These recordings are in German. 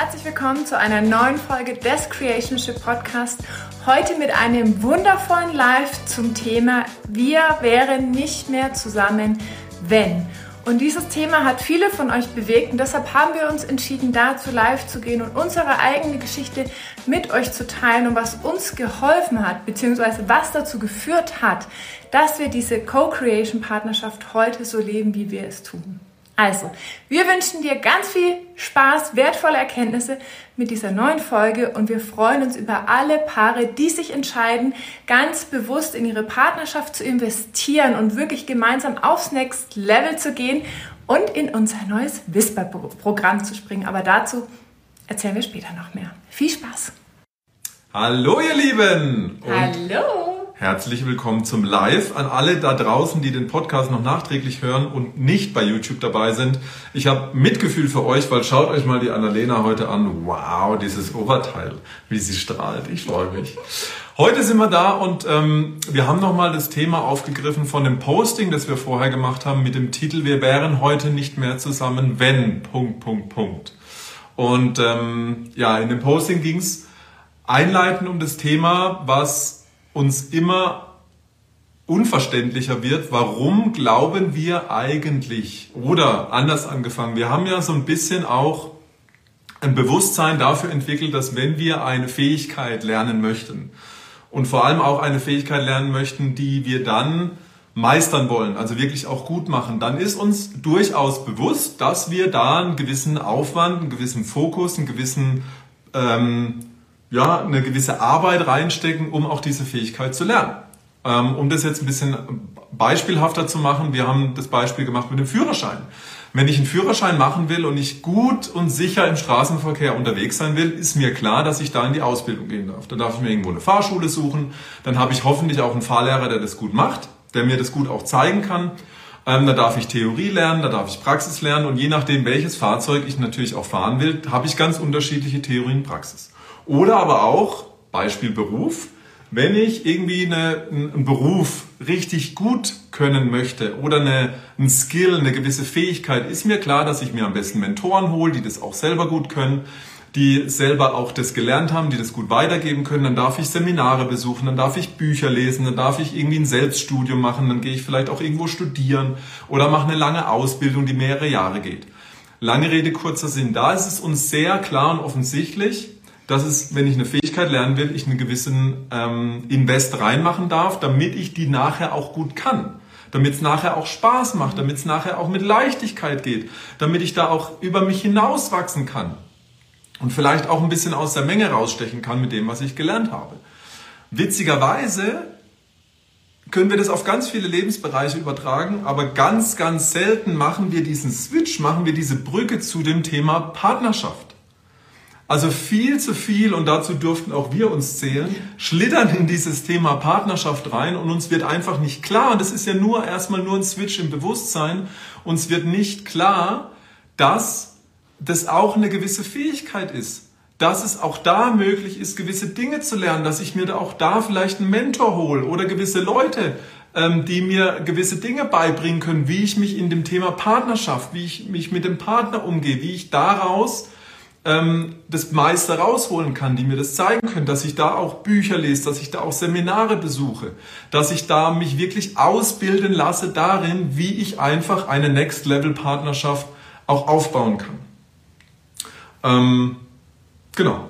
Herzlich willkommen zu einer neuen Folge des Creationship Podcast. Heute mit einem wundervollen Live zum Thema Wir wären nicht mehr zusammen, wenn. Und dieses Thema hat viele von euch bewegt und deshalb haben wir uns entschieden, dazu live zu gehen und unsere eigene Geschichte mit euch zu teilen und was uns geholfen hat, beziehungsweise was dazu geführt hat, dass wir diese Co-Creation-Partnerschaft heute so leben, wie wir es tun. Also, wir wünschen dir ganz viel Spaß, wertvolle Erkenntnisse mit dieser neuen Folge und wir freuen uns über alle Paare, die sich entscheiden, ganz bewusst in ihre Partnerschaft zu investieren und wirklich gemeinsam aufs Next Level zu gehen und in unser neues Whisper-Programm zu springen. Aber dazu erzählen wir später noch mehr. Viel Spaß! Hallo ihr Lieben! Und Hallo! Herzlich willkommen zum Live an alle da draußen, die den Podcast noch nachträglich hören und nicht bei YouTube dabei sind. Ich habe Mitgefühl für euch, weil schaut euch mal die Annalena heute an. Wow, dieses Oberteil, wie sie strahlt. Ich freue mich. Heute sind wir da und ähm, wir haben nochmal das Thema aufgegriffen von dem Posting, das wir vorher gemacht haben mit dem Titel Wir wären heute nicht mehr zusammen, wenn... Punkt, Punkt, Punkt. Und ähm, ja, in dem Posting ging es einleitend um das Thema, was uns immer unverständlicher wird, warum glauben wir eigentlich, oder anders angefangen, wir haben ja so ein bisschen auch ein Bewusstsein dafür entwickelt, dass wenn wir eine Fähigkeit lernen möchten und vor allem auch eine Fähigkeit lernen möchten, die wir dann meistern wollen, also wirklich auch gut machen, dann ist uns durchaus bewusst, dass wir da einen gewissen Aufwand, einen gewissen Fokus, einen gewissen ähm, ja, eine gewisse Arbeit reinstecken, um auch diese Fähigkeit zu lernen. Ähm, um das jetzt ein bisschen beispielhafter zu machen, wir haben das Beispiel gemacht mit dem Führerschein. Wenn ich einen Führerschein machen will und ich gut und sicher im Straßenverkehr unterwegs sein will, ist mir klar, dass ich da in die Ausbildung gehen darf. Dann darf ich mir irgendwo eine Fahrschule suchen, dann habe ich hoffentlich auch einen Fahrlehrer, der das gut macht, der mir das gut auch zeigen kann. Ähm, da darf ich Theorie lernen, da darf ich Praxis lernen und je nachdem, welches Fahrzeug ich natürlich auch fahren will, habe ich ganz unterschiedliche Theorien und Praxis. Oder aber auch, Beispiel Beruf, wenn ich irgendwie eine, einen Beruf richtig gut können möchte oder eine, ein Skill, eine gewisse Fähigkeit, ist mir klar, dass ich mir am besten Mentoren hole, die das auch selber gut können, die selber auch das gelernt haben, die das gut weitergeben können. Dann darf ich Seminare besuchen, dann darf ich Bücher lesen, dann darf ich irgendwie ein Selbststudium machen, dann gehe ich vielleicht auch irgendwo studieren oder mache eine lange Ausbildung, die mehrere Jahre geht. Lange Rede, kurzer Sinn. Da ist es uns sehr klar und offensichtlich, dass es, wenn ich eine Fähigkeit lernen will, ich einen gewissen ähm, Invest reinmachen darf, damit ich die nachher auch gut kann. Damit es nachher auch Spaß macht, damit es nachher auch mit Leichtigkeit geht, damit ich da auch über mich hinauswachsen kann und vielleicht auch ein bisschen aus der Menge rausstechen kann mit dem, was ich gelernt habe. Witzigerweise können wir das auf ganz viele Lebensbereiche übertragen, aber ganz, ganz selten machen wir diesen Switch, machen wir diese Brücke zu dem Thema Partnerschaft. Also viel zu viel, und dazu dürften auch wir uns zählen, schlittern in dieses Thema Partnerschaft rein und uns wird einfach nicht klar, und das ist ja nur erstmal nur ein Switch im Bewusstsein, uns wird nicht klar, dass das auch eine gewisse Fähigkeit ist. Dass es auch da möglich ist, gewisse Dinge zu lernen, dass ich mir da auch da vielleicht einen Mentor hole oder gewisse Leute, ähm, die mir gewisse Dinge beibringen können, wie ich mich in dem Thema Partnerschaft, wie ich mich mit dem Partner umgehe, wie ich daraus ähm, das meiste rausholen kann, die mir das zeigen können, dass ich da auch Bücher lese, dass ich da auch Seminare besuche, dass ich da mich wirklich ausbilden lasse darin, wie ich einfach eine Next-Level-Partnerschaft auch aufbauen kann. Ähm, genau.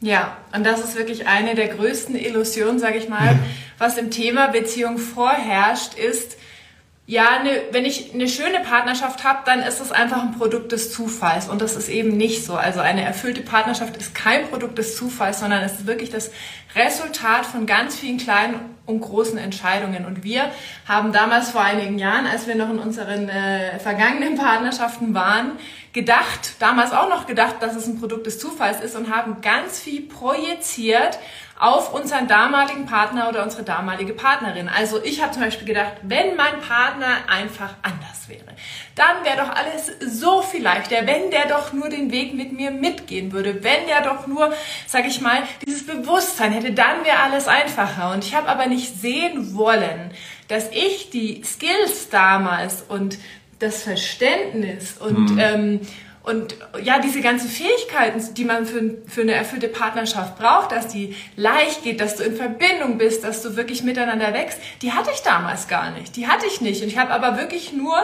Ja, und das ist wirklich eine der größten Illusionen, sage ich mal, was im Thema Beziehung vorherrscht, ist, ja, ne, wenn ich eine schöne Partnerschaft habe, dann ist es einfach ein Produkt des Zufalls und das ist eben nicht so. Also eine erfüllte Partnerschaft ist kein Produkt des Zufalls, sondern es ist wirklich das Resultat von ganz vielen kleinen und großen Entscheidungen. Und wir haben damals vor einigen Jahren, als wir noch in unseren äh, vergangenen Partnerschaften waren, gedacht, damals auch noch gedacht, dass es ein Produkt des Zufalls ist und haben ganz viel projiziert auf unseren damaligen Partner oder unsere damalige Partnerin. Also ich habe zum Beispiel gedacht, wenn mein Partner einfach anders wäre, dann wäre doch alles so viel leichter, wenn der doch nur den Weg mit mir mitgehen würde, wenn der doch nur, sag ich mal, dieses Bewusstsein hätte, dann wäre alles einfacher. Und ich habe aber nicht sehen wollen, dass ich die Skills damals und das Verständnis und, mhm. ähm, Und ja, diese ganzen Fähigkeiten, die man für, für eine erfüllte Partnerschaft braucht, dass die leicht geht, dass du in Verbindung bist, dass du wirklich miteinander wächst, die hatte ich damals gar nicht. Die hatte ich nicht. Und ich habe aber wirklich nur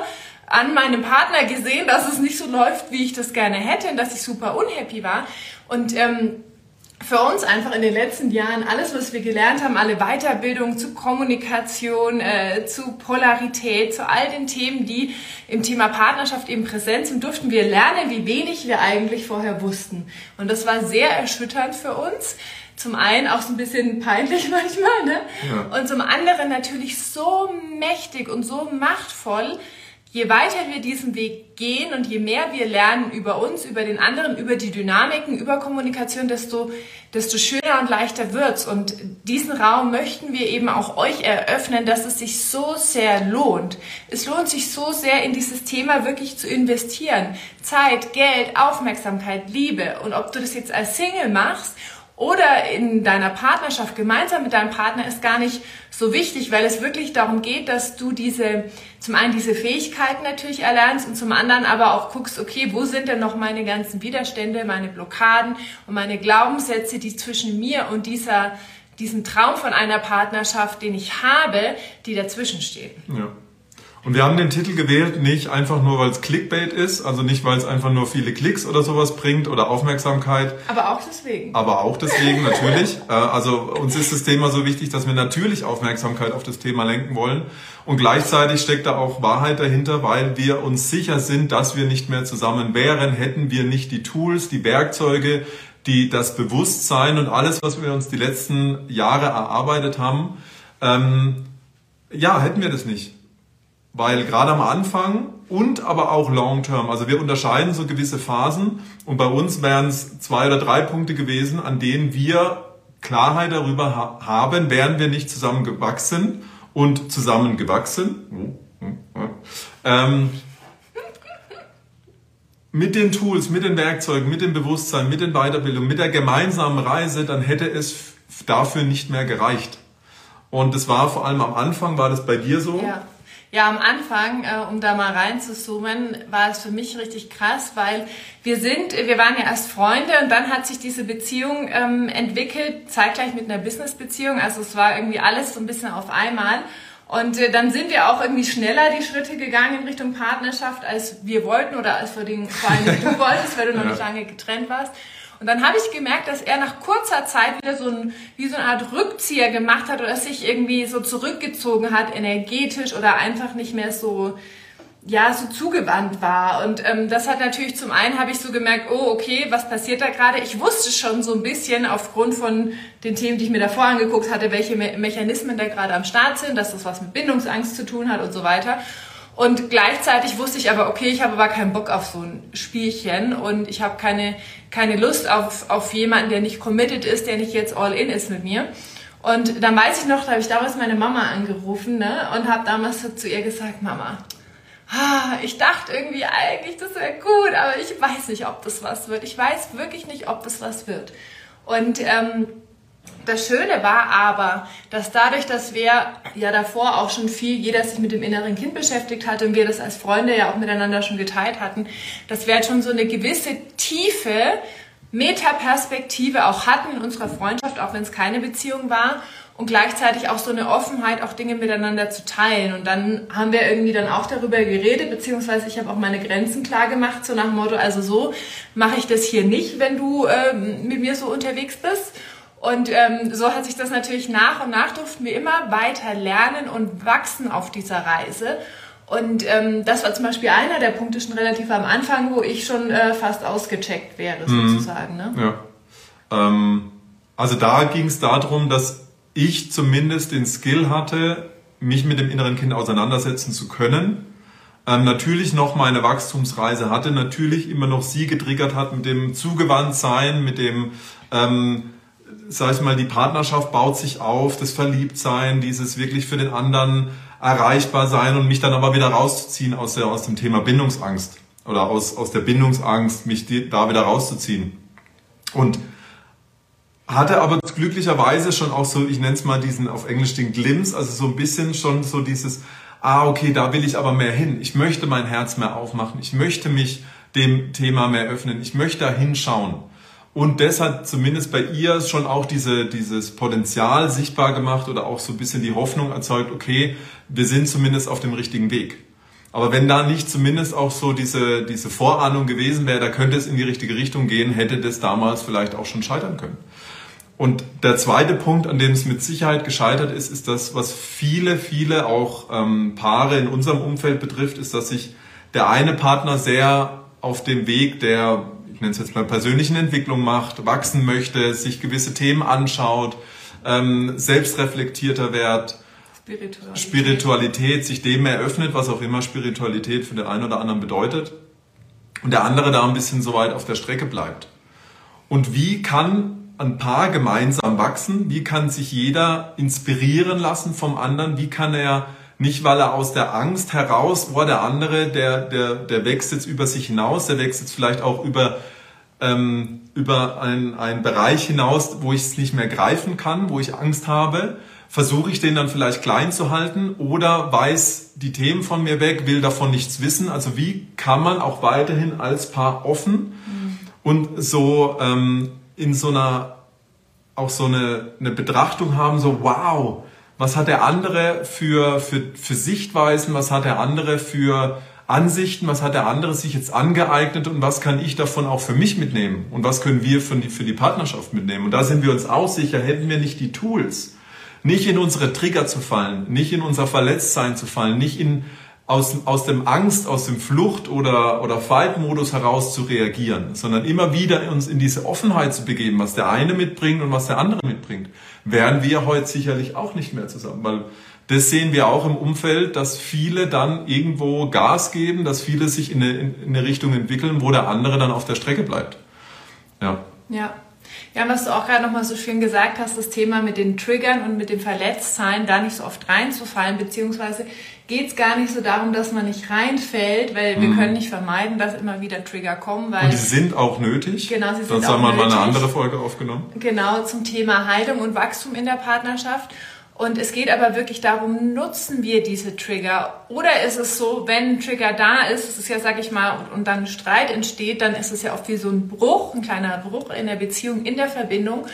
an meinem Partner gesehen, dass es nicht so läuft, wie ich das gerne hätte und dass ich super unhappy war. Und ähm, für uns einfach in den letzten Jahren alles, was wir gelernt haben, alle Weiterbildung zu Kommunikation, äh, zu Polarität, zu all den Themen, die im Thema Partnerschaft eben präsent sind, durften wir lernen, wie wenig wir eigentlich vorher wussten. Und das war sehr erschütternd für uns. Zum einen auch so ein bisschen peinlich manchmal, ne? Ja. Und zum anderen natürlich so mächtig und so machtvoll, je weiter wir diesen Weg gehen und je mehr wir lernen über uns, über den anderen, über die Dynamiken, über Kommunikation, desto, desto schöner und leichter wird's. Und diesen Raum möchten wir eben auch euch eröffnen, dass es sich so sehr lohnt. Es lohnt sich so sehr, in dieses Thema wirklich zu investieren. Zeit, Geld, Aufmerksamkeit, Liebe. Und ob du das jetzt als Single machst oder in deiner Partnerschaft gemeinsam mit deinem Partner ist gar nicht so wichtig, weil es wirklich darum geht, dass du diese, zum einen diese Fähigkeiten natürlich erlernst und zum anderen aber auch guckst, okay, wo sind denn noch meine ganzen Widerstände, meine Blockaden und meine Glaubenssätze, die zwischen mir und dieser, diesem Traum von einer Partnerschaft, den ich habe, die dazwischen stehen. Ja. Und wir haben den Titel gewählt, nicht einfach nur, weil es Clickbait ist, also nicht, weil es einfach nur viele Klicks oder sowas bringt oder Aufmerksamkeit. Aber auch deswegen. Aber auch deswegen, natürlich. Äh, also uns ist das Thema so wichtig, dass wir natürlich Aufmerksamkeit auf das Thema lenken wollen. Und gleichzeitig steckt da auch Wahrheit dahinter, weil wir uns sicher sind, dass wir nicht mehr zusammen wären, hätten wir nicht die Tools, die Werkzeuge, die das Bewusstsein und alles, was wir uns die letzten Jahre erarbeitet haben, ähm, ja, hätten wir das nicht. Weil gerade am Anfang und aber auch long term, also wir unterscheiden so gewisse Phasen und bei uns wären es zwei oder drei Punkte gewesen, an denen wir Klarheit darüber ha haben, wären wir nicht zusammengewachsen und zusammengewachsen. Ähm, mit den Tools, mit den Werkzeugen, mit dem Bewusstsein, mit den Weiterbildungen, mit der gemeinsamen Reise, dann hätte es dafür nicht mehr gereicht. Und es war vor allem am Anfang, war das bei dir so? Ja. Ja, am Anfang, äh, um da mal reinzuzoomen, war es für mich richtig krass, weil wir sind, wir waren ja erst Freunde und dann hat sich diese Beziehung ähm, entwickelt, zeitgleich mit einer Business-Beziehung. Also es war irgendwie alles so ein bisschen auf einmal. Und äh, dann sind wir auch irgendwie schneller die Schritte gegangen in Richtung Partnerschaft, als wir wollten oder als wir den, vor allem du wolltest, weil du noch ja. nicht lange getrennt warst. Und dann habe ich gemerkt, dass er nach kurzer Zeit wieder so ein, wie so eine Art Rückzieher gemacht hat oder sich irgendwie so zurückgezogen hat, energetisch oder einfach nicht mehr so, ja, so zugewandt war. Und ähm, das hat natürlich zum einen habe ich so gemerkt, oh, okay, was passiert da gerade? Ich wusste schon so ein bisschen aufgrund von den Themen, die ich mir davor angeguckt hatte, welche Me Mechanismen da gerade am Start sind, dass das was mit Bindungsangst zu tun hat und so weiter. Und gleichzeitig wusste ich aber, okay, ich habe aber keinen Bock auf so ein Spielchen und ich habe keine, keine Lust auf, auf jemanden, der nicht committed ist, der nicht jetzt all in ist mit mir. Und dann weiß ich noch, da habe ich damals meine Mama angerufen ne, und habe damals zu ihr gesagt, Mama, ah, ich dachte irgendwie eigentlich, das wäre gut, aber ich weiß nicht, ob das was wird. Ich weiß wirklich nicht, ob das was wird. Und ähm, das Schöne war aber, dass dadurch, dass wir ja davor auch schon viel, jeder sich mit dem inneren Kind beschäftigt hatte und wir das als Freunde ja auch miteinander schon geteilt hatten, dass wir halt schon so eine gewisse tiefe Metaperspektive auch hatten in unserer Freundschaft, auch wenn es keine Beziehung war und gleichzeitig auch so eine Offenheit, auch Dinge miteinander zu teilen. Und dann haben wir irgendwie dann auch darüber geredet, beziehungsweise ich habe auch meine Grenzen klar gemacht, so nach dem Motto, also so mache ich das hier nicht, wenn du äh, mit mir so unterwegs bist. Und ähm, so hat sich das natürlich nach und nach durften wir immer weiter lernen und wachsen auf dieser Reise. Und ähm, das war zum Beispiel einer der Punkte schon relativ am Anfang, wo ich schon äh, fast ausgecheckt wäre, mhm. sozusagen. Ne? Ja. Ähm, also da ging es darum, dass ich zumindest den Skill hatte, mich mit dem inneren Kind auseinandersetzen zu können. Ähm, natürlich noch meine Wachstumsreise hatte, natürlich immer noch sie getriggert hat mit dem Zugewandtsein, mit dem ähm, sag ich mal, die Partnerschaft baut sich auf, das Verliebtsein, dieses wirklich für den anderen erreichbar sein und mich dann aber wieder rauszuziehen aus, der, aus dem Thema Bindungsangst oder aus, aus der Bindungsangst, mich die, da wieder rauszuziehen. Und hatte aber glücklicherweise schon auch so, ich nenne es mal diesen auf Englisch den Glimpse, also so ein bisschen schon so dieses, ah, okay, da will ich aber mehr hin. Ich möchte mein Herz mehr aufmachen. Ich möchte mich dem Thema mehr öffnen. Ich möchte da hinschauen. Und das hat zumindest bei ihr schon auch diese, dieses Potenzial sichtbar gemacht oder auch so ein bisschen die Hoffnung erzeugt, okay, wir sind zumindest auf dem richtigen Weg. Aber wenn da nicht zumindest auch so diese, diese Vorahnung gewesen wäre, da könnte es in die richtige Richtung gehen, hätte das damals vielleicht auch schon scheitern können. Und der zweite Punkt, an dem es mit Sicherheit gescheitert ist, ist das, was viele, viele auch ähm, Paare in unserem Umfeld betrifft, ist, dass sich der eine Partner sehr auf dem Weg der, ich nenne es jetzt mal persönlichen Entwicklung macht, wachsen möchte, sich gewisse Themen anschaut, ähm, selbstreflektierter wird, Spiritualität. Spiritualität, sich dem eröffnet, was auch immer Spiritualität für den einen oder anderen bedeutet. Und der andere da ein bisschen so weit auf der Strecke bleibt. Und wie kann ein Paar gemeinsam wachsen? Wie kann sich jeder inspirieren lassen vom anderen? Wie kann er nicht, weil er aus der Angst heraus, oh, der andere, der, der, der wächst jetzt über sich hinaus, der wächst jetzt vielleicht auch über, ähm, über einen Bereich hinaus, wo ich es nicht mehr greifen kann, wo ich Angst habe, versuche ich den dann vielleicht klein zu halten oder weiß die Themen von mir weg, will davon nichts wissen. Also wie kann man auch weiterhin als Paar offen mhm. und so ähm, in so einer auch so eine, eine Betrachtung haben, so wow, was hat der andere für, für, für Sichtweisen, was hat der andere für Ansichten, was hat der andere sich jetzt angeeignet? Und was kann ich davon auch für mich mitnehmen? Und was können wir für die, für die Partnerschaft mitnehmen. Und da sind wir uns auch sicher, hätten wir nicht die Tools, nicht in unsere Trigger zu fallen, nicht in unser Verletztsein zu fallen, nicht in aus, aus dem Angst, aus dem Flucht- oder, oder Fight-Modus heraus zu reagieren, sondern immer wieder uns in diese Offenheit zu begeben, was der eine mitbringt und was der andere mitbringt, wären wir heute sicherlich auch nicht mehr zusammen, weil das sehen wir auch im Umfeld, dass viele dann irgendwo Gas geben, dass viele sich in eine, in eine Richtung entwickeln, wo der andere dann auf der Strecke bleibt. Ja. Ja, ja, was du auch gerade nochmal so schön gesagt hast, das Thema mit den Triggern und mit dem Verletztsein, da nicht so oft reinzufallen, beziehungsweise geht es gar nicht so darum, dass man nicht reinfällt, weil wir mhm. können nicht vermeiden, dass immer wieder Trigger kommen. Weil und die sind auch nötig. Genau, sie sind Sonst auch haben wir mal eine andere Folge aufgenommen. Genau, zum Thema Heilung und Wachstum in der Partnerschaft. Und es geht aber wirklich darum, nutzen wir diese Trigger? Oder ist es so, wenn ein Trigger da ist, es ist ja, sag ich mal, und, und dann Streit entsteht, dann ist es ja oft wie so ein Bruch, ein kleiner Bruch in der Beziehung, in der Verbindung.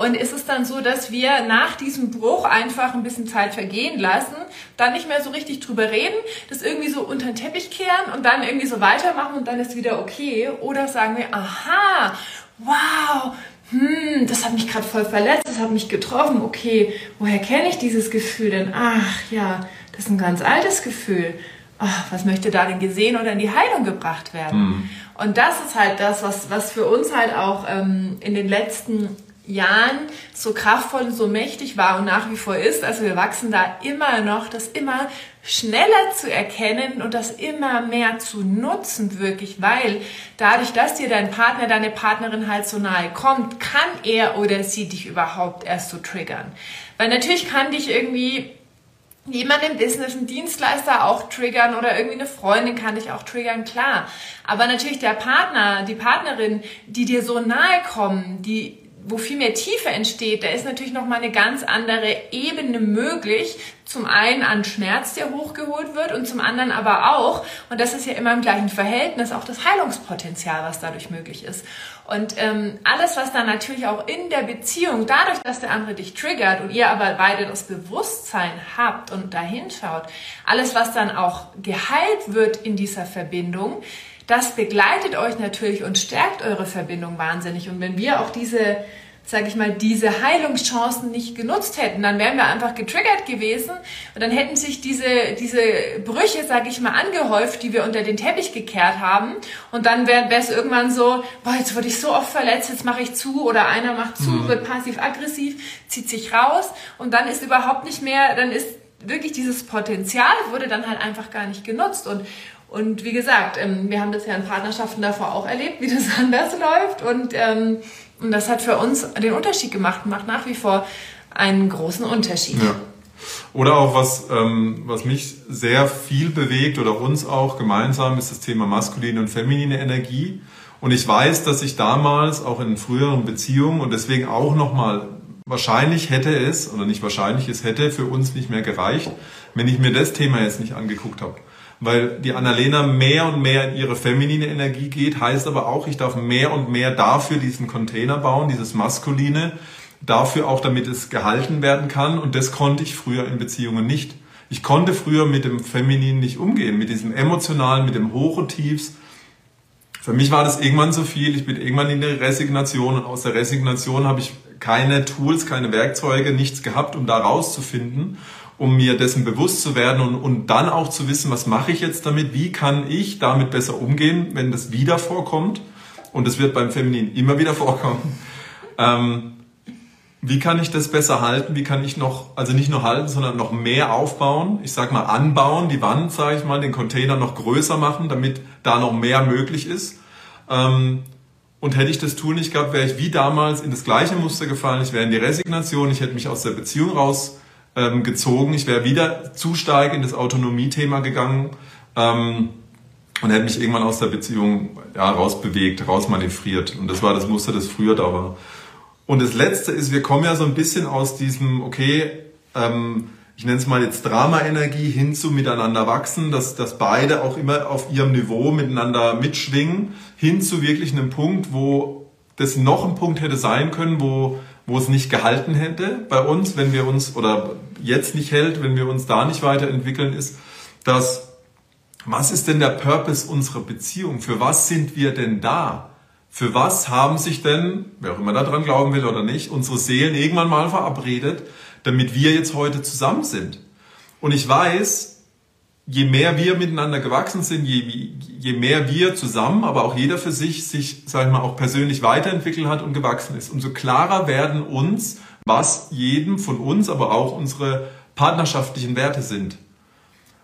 Und ist es dann so, dass wir nach diesem Bruch einfach ein bisschen Zeit vergehen lassen, dann nicht mehr so richtig drüber reden, das irgendwie so unter den Teppich kehren und dann irgendwie so weitermachen und dann ist wieder okay? Oder sagen wir, aha, wow, hm, das hat mich gerade voll verletzt, das hat mich getroffen, okay, woher kenne ich dieses Gefühl denn? Ach ja, das ist ein ganz altes Gefühl. Ach, was möchte da denn gesehen oder in die Heilung gebracht werden? Mhm. Und das ist halt das, was, was für uns halt auch ähm, in den letzten Jahren so kraftvoll und so mächtig war und nach wie vor ist. Also wir wachsen da immer noch, das immer schneller zu erkennen und das immer mehr zu nutzen wirklich, weil dadurch, dass dir dein Partner, deine Partnerin halt so nahe kommt, kann er oder sie dich überhaupt erst so triggern. Weil natürlich kann dich irgendwie jemand im Business, ein Dienstleister auch triggern oder irgendwie eine Freundin kann dich auch triggern, klar. Aber natürlich der Partner, die Partnerin, die dir so nahe kommen, die wo viel mehr Tiefe entsteht, da ist natürlich noch mal eine ganz andere Ebene möglich. Zum einen an Schmerz, der hochgeholt wird und zum anderen aber auch, und das ist ja immer im gleichen Verhältnis, auch das Heilungspotenzial, was dadurch möglich ist. Und ähm, alles, was dann natürlich auch in der Beziehung, dadurch, dass der andere dich triggert und ihr aber beide das Bewusstsein habt und dahin schaut, alles, was dann auch geheilt wird in dieser Verbindung, das begleitet euch natürlich und stärkt eure Verbindung wahnsinnig. Und wenn wir auch diese, sage ich mal, diese Heilungschancen nicht genutzt hätten, dann wären wir einfach getriggert gewesen und dann hätten sich diese, diese Brüche, sage ich mal, angehäuft, die wir unter den Teppich gekehrt haben. Und dann wäre es irgendwann so, boah, jetzt wurde ich so oft verletzt, jetzt mache ich zu oder einer macht zu, mhm. wird passiv-aggressiv, zieht sich raus und dann ist überhaupt nicht mehr, dann ist wirklich dieses Potenzial wurde dann halt einfach gar nicht genutzt. Und, und wie gesagt, ähm, wir haben das ja in Partnerschaften davor auch erlebt, wie das anders läuft. Und, ähm, und das hat für uns den Unterschied gemacht macht nach wie vor einen großen Unterschied. Ja. Oder auch was, ähm, was mich sehr viel bewegt oder uns auch gemeinsam ist das Thema maskuline und feminine Energie. Und ich weiß, dass ich damals auch in früheren Beziehungen und deswegen auch nochmal wahrscheinlich hätte es, oder nicht wahrscheinlich, es hätte für uns nicht mehr gereicht, wenn ich mir das Thema jetzt nicht angeguckt habe. Weil die Annalena mehr und mehr in ihre feminine Energie geht, heißt aber auch, ich darf mehr und mehr dafür diesen Container bauen, dieses Maskuline, dafür auch, damit es gehalten werden kann. Und das konnte ich früher in Beziehungen nicht. Ich konnte früher mit dem Femininen nicht umgehen, mit diesem Emotionalen, mit dem Hoch und Tiefs. Für mich war das irgendwann so viel. Ich bin irgendwann in der Resignation und aus der Resignation habe ich keine Tools, keine Werkzeuge, nichts gehabt, um da rauszufinden, um mir dessen bewusst zu werden und, und dann auch zu wissen, was mache ich jetzt damit, wie kann ich damit besser umgehen, wenn das wieder vorkommt. Und es wird beim Feminin immer wieder vorkommen. Ähm, wie kann ich das besser halten? Wie kann ich noch, also nicht nur halten, sondern noch mehr aufbauen? Ich sag mal anbauen, die Wand, sage ich mal, den Container noch größer machen, damit da noch mehr möglich ist. Ähm, und hätte ich das Tool nicht gehabt, wäre ich wie damals in das gleiche Muster gefallen. Ich wäre in die Resignation, ich hätte mich aus der Beziehung rausgezogen, ähm, ich wäre wieder zu stark in das Autonomie-Thema gegangen ähm, und hätte mich irgendwann aus der Beziehung ja, rausbewegt, rausmanövriert. Und das war das Muster, das früher da war. Und das Letzte ist, wir kommen ja so ein bisschen aus diesem, okay, ähm, ich nenne es mal jetzt Drama-Energie hin zu miteinander wachsen, dass, dass beide auch immer auf ihrem Niveau miteinander mitschwingen, hin zu wirklich einem Punkt, wo das noch ein Punkt hätte sein können, wo, wo es nicht gehalten hätte bei uns, wenn wir uns, oder jetzt nicht hält, wenn wir uns da nicht weiterentwickeln, ist, dass, was ist denn der Purpose unserer Beziehung? Für was sind wir denn da? Für was haben sich denn, wer auch immer daran glauben will oder nicht, unsere Seelen irgendwann mal verabredet, damit wir jetzt heute zusammen sind? Und ich weiß, je mehr wir miteinander gewachsen sind, je, je mehr wir zusammen, aber auch jeder für sich sich, sag ich mal, auch persönlich weiterentwickelt hat und gewachsen ist, umso klarer werden uns, was jedem von uns, aber auch unsere partnerschaftlichen Werte sind.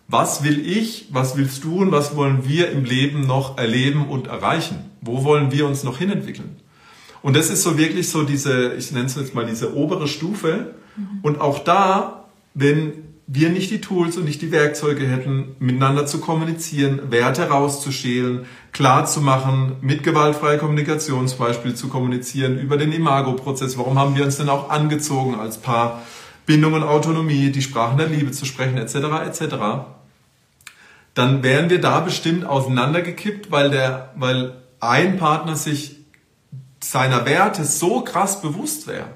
Was will ich, was willst du und was wollen wir im Leben noch erleben und erreichen? Wo wollen wir uns noch hinentwickeln? Und das ist so wirklich so diese, ich nenne es jetzt mal diese obere Stufe. Und auch da, wenn wir nicht die Tools und nicht die Werkzeuge hätten, miteinander zu kommunizieren, Werte rauszuschälen, klar zu machen, mit gewaltfreier Kommunikation zum Beispiel zu kommunizieren, über den Imago-Prozess, warum haben wir uns denn auch angezogen als Paar, Bindung und Autonomie, die Sprachen der Liebe zu sprechen, etc., etc., dann wären wir da bestimmt auseinandergekippt, weil der, weil ein Partner sich seiner Werte so krass bewusst wäre,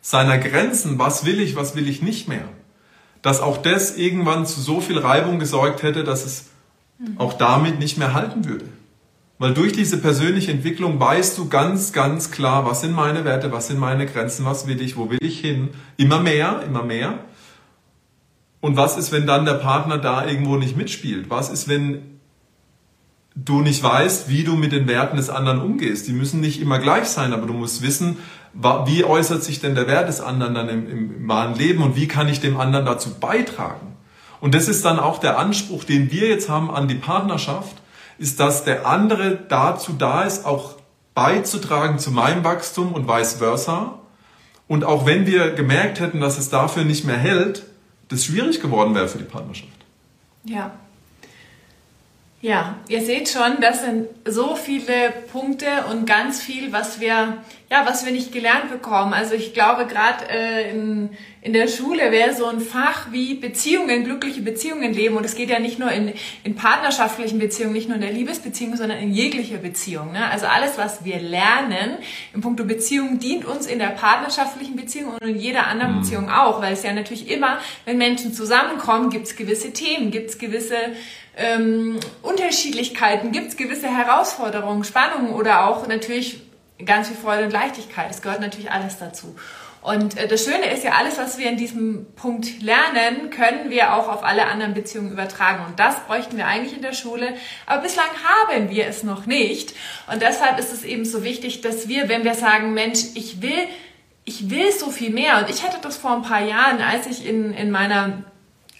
seiner Grenzen, was will ich, was will ich nicht mehr, dass auch das irgendwann zu so viel Reibung gesorgt hätte, dass es auch damit nicht mehr halten würde. Weil durch diese persönliche Entwicklung weißt du ganz, ganz klar, was sind meine Werte, was sind meine Grenzen, was will ich, wo will ich hin. Immer mehr, immer mehr. Und was ist, wenn dann der Partner da irgendwo nicht mitspielt? Was ist, wenn du nicht weißt, wie du mit den Werten des anderen umgehst? Die müssen nicht immer gleich sein, aber du musst wissen, wie äußert sich denn der Wert des anderen dann im, im wahren Leben und wie kann ich dem anderen dazu beitragen? Und das ist dann auch der Anspruch, den wir jetzt haben an die Partnerschaft, ist, dass der andere dazu da ist, auch beizutragen zu meinem Wachstum und vice versa. Und auch wenn wir gemerkt hätten, dass es dafür nicht mehr hält, das schwierig geworden wäre für die Partnerschaft. Ja. Ja, ihr seht schon, das sind so viele Punkte und ganz viel, was wir, ja, was wir nicht gelernt bekommen. Also ich glaube, gerade äh, in, in der Schule wäre so ein Fach wie Beziehungen, glückliche Beziehungen leben. Und es geht ja nicht nur in, in partnerschaftlichen Beziehungen, nicht nur in der Liebesbeziehung, sondern in jeglicher Beziehung. Ne? Also alles, was wir lernen im Punkto Beziehung, dient uns in der partnerschaftlichen Beziehung und in jeder anderen mhm. Beziehung auch. Weil es ja natürlich immer, wenn Menschen zusammenkommen, gibt es gewisse Themen, gibt es gewisse ähm, Unterschiedlichkeiten, gibt es gewisse Herausforderungen, Spannungen oder auch natürlich ganz viel Freude und Leichtigkeit. Es gehört natürlich alles dazu. Und äh, das Schöne ist ja, alles, was wir in diesem Punkt lernen, können wir auch auf alle anderen Beziehungen übertragen. Und das bräuchten wir eigentlich in der Schule. Aber bislang haben wir es noch nicht. Und deshalb ist es eben so wichtig, dass wir, wenn wir sagen, Mensch, ich will, ich will so viel mehr. Und ich hatte das vor ein paar Jahren, als ich in, in meiner